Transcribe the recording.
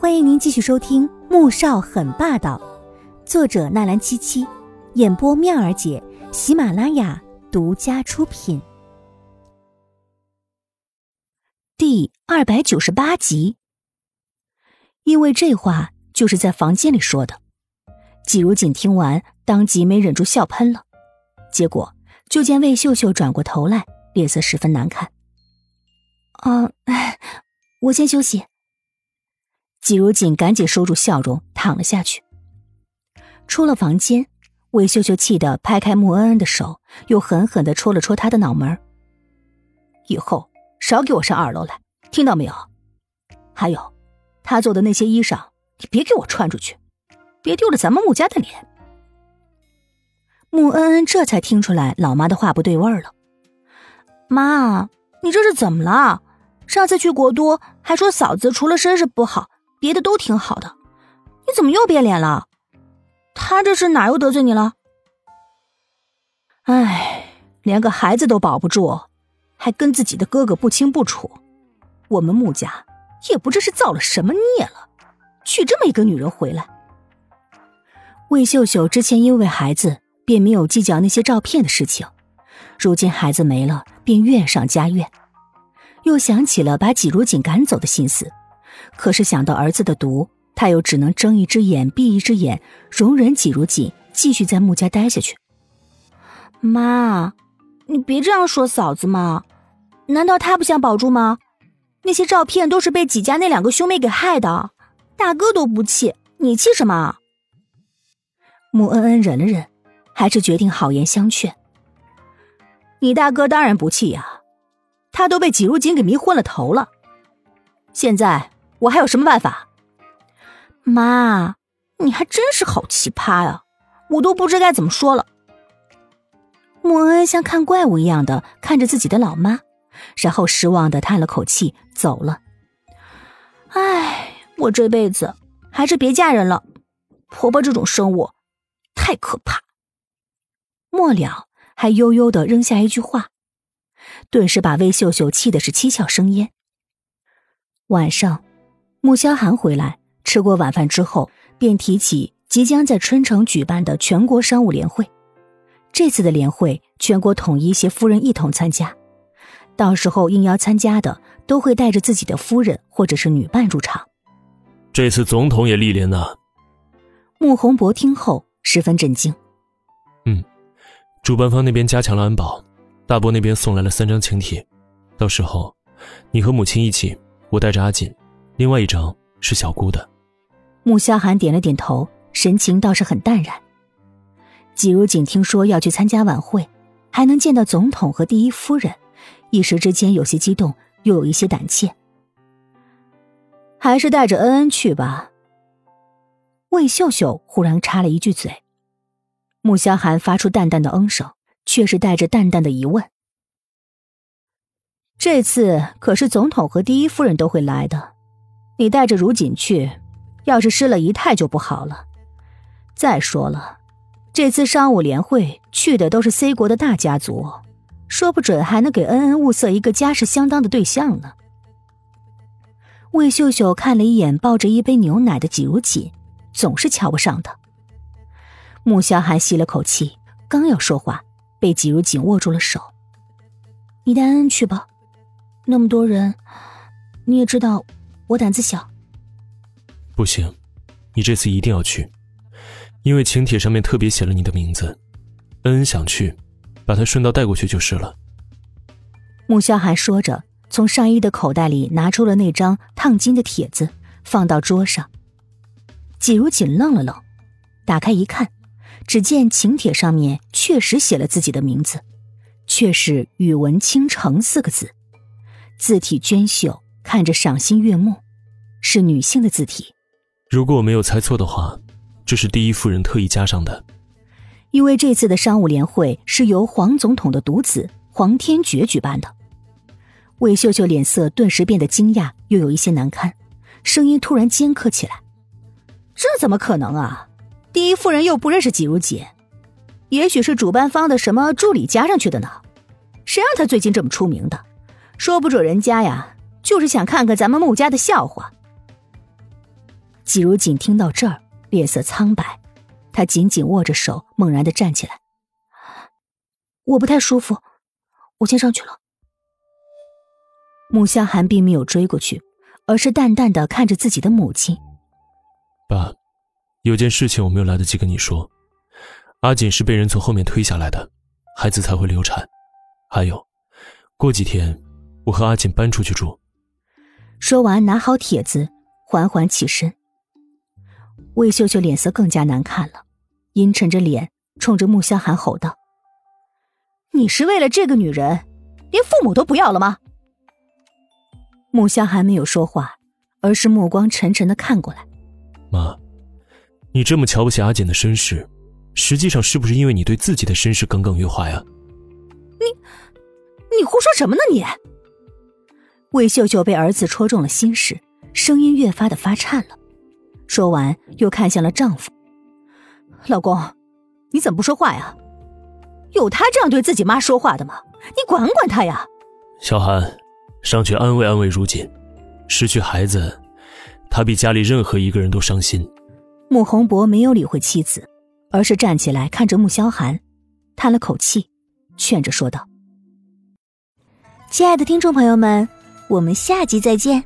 欢迎您继续收听《穆少很霸道》，作者纳兰七七，演播妙儿姐，喜马拉雅独家出品。第二百九十八集。因为这话就是在房间里说的，季如锦听完，当即没忍住笑喷了。结果就见魏秀秀转过头来，脸色十分难看。啊，我先休息。季如锦赶紧收住笑容，躺了下去。出了房间，魏秀秀气得拍开穆恩恩的手，又狠狠的戳了戳他的脑门。以后少给我上二楼来，听到没有？还有，他做的那些衣裳，你别给我穿出去，别丢了咱们穆家的脸。穆恩恩这才听出来老妈的话不对味儿了。妈，你这是怎么了？上次去国都还说嫂子除了身世不好。别的都挺好的，你怎么又变脸了？他这是哪又得罪你了？哎，连个孩子都保不住，还跟自己的哥哥不清不楚。我们穆家也不知是造了什么孽了，娶这么一个女人回来。魏秀秀之前因为孩子便没有计较那些照片的事情，如今孩子没了，便怨上加怨，又想起了把季如锦赶走的心思。可是想到儿子的毒，他又只能睁一只眼闭一只眼，容忍季如锦继续在穆家待下去。妈，你别这样说嫂子嘛，难道他不想保住吗？那些照片都是被季家那两个兄妹给害的，大哥都不气，你气什么？穆恩恩忍了忍，还是决定好言相劝。你大哥当然不气呀，他都被季如锦给迷昏了头了，现在。我还有什么办法？妈，你还真是好奇葩呀！我都不知该怎么说了。穆恩像看怪物一样的看着自己的老妈，然后失望的叹了口气走了。唉，我这辈子还是别嫁人了，婆婆这种生物太可怕。末了，还悠悠的扔下一句话，顿时把魏秀秀气的是七窍生烟。晚上。穆萧寒回来，吃过晚饭之后，便提起即将在春城举办的全国商务联会。这次的联会，全国统一携夫人一同参加，到时候应邀参加的都会带着自己的夫人或者是女伴入场。这次总统也莅临呢。穆宏博听后十分震惊。嗯，主办方那边加强了安保，大伯那边送来了三张请帖，到时候你和母亲一起，我带着阿锦。另外一张是小姑的，穆萧寒点了点头，神情倒是很淡然。季如锦听说要去参加晚会，还能见到总统和第一夫人，一时之间有些激动，又有一些胆怯。还是带着恩恩去吧。魏秀秀忽然插了一句嘴，穆萧寒发出淡淡的嗯声，却是带着淡淡的疑问：“这次可是总统和第一夫人都会来的。”你带着如锦去，要是失了仪态就不好了。再说了，这次商务联会去的都是 C 国的大家族，说不准还能给恩恩物色一个家世相当的对象呢。魏秀秀看了一眼抱着一杯牛奶的季如锦，总是瞧不上他。穆萧寒吸了口气，刚要说话，被季如锦握住了手：“你带恩恩去吧，那么多人，你也知道。”我胆子小，不行，你这次一定要去，因为请帖上面特别写了你的名字。恩恩想去，把他顺道带过去就是了。穆萧寒说着，从上衣的口袋里拿出了那张烫金的帖子，放到桌上。季如锦愣了愣，打开一看，只见请帖上面确实写了自己的名字，却是“宇文倾城”四个字，字体娟秀。看着赏心悦目，是女性的字体。如果我没有猜错的话，这是第一夫人特意加上的。因为这次的商务联会是由黄总统的独子黄天觉举办的。魏秀秀脸色顿时变得惊讶，又有一些难堪，声音突然尖刻起来：“这怎么可能啊？第一夫人又不认识季如锦，也许是主办方的什么助理加上去的呢？谁让她最近这么出名的？说不准人家呀。”就是想看看咱们穆家的笑话。季如锦听到这儿，脸色苍白，他紧紧握着手，猛然的站起来。我不太舒服，我先上去了。穆向寒并没有追过去，而是淡淡的看着自己的母亲。爸，有件事情我没有来得及跟你说，阿锦是被人从后面推下来的，孩子才会流产。还有，过几天我和阿锦搬出去住。说完，拿好帖子，缓缓起身。魏秀秀脸色更加难看了，阴沉着脸冲着穆萧寒吼道：“你是为了这个女人，连父母都不要了吗？”穆萧寒没有说话，而是目光沉沉的看过来。妈，你这么瞧不起阿锦的身世，实际上是不是因为你对自己的身世耿耿于怀啊？你，你胡说什么呢？你！魏秀秀被儿子戳中了心事，声音越发的发颤了。说完，又看向了丈夫：“老公，你怎么不说话呀？有他这样对自己妈说话的吗？你管管他呀！”小寒，上去安慰安慰如锦，失去孩子，他比家里任何一个人都伤心。穆宏博没有理会妻子，而是站起来看着穆萧寒，叹了口气，劝着说道：“亲爱的听众朋友们，我们下集再见。”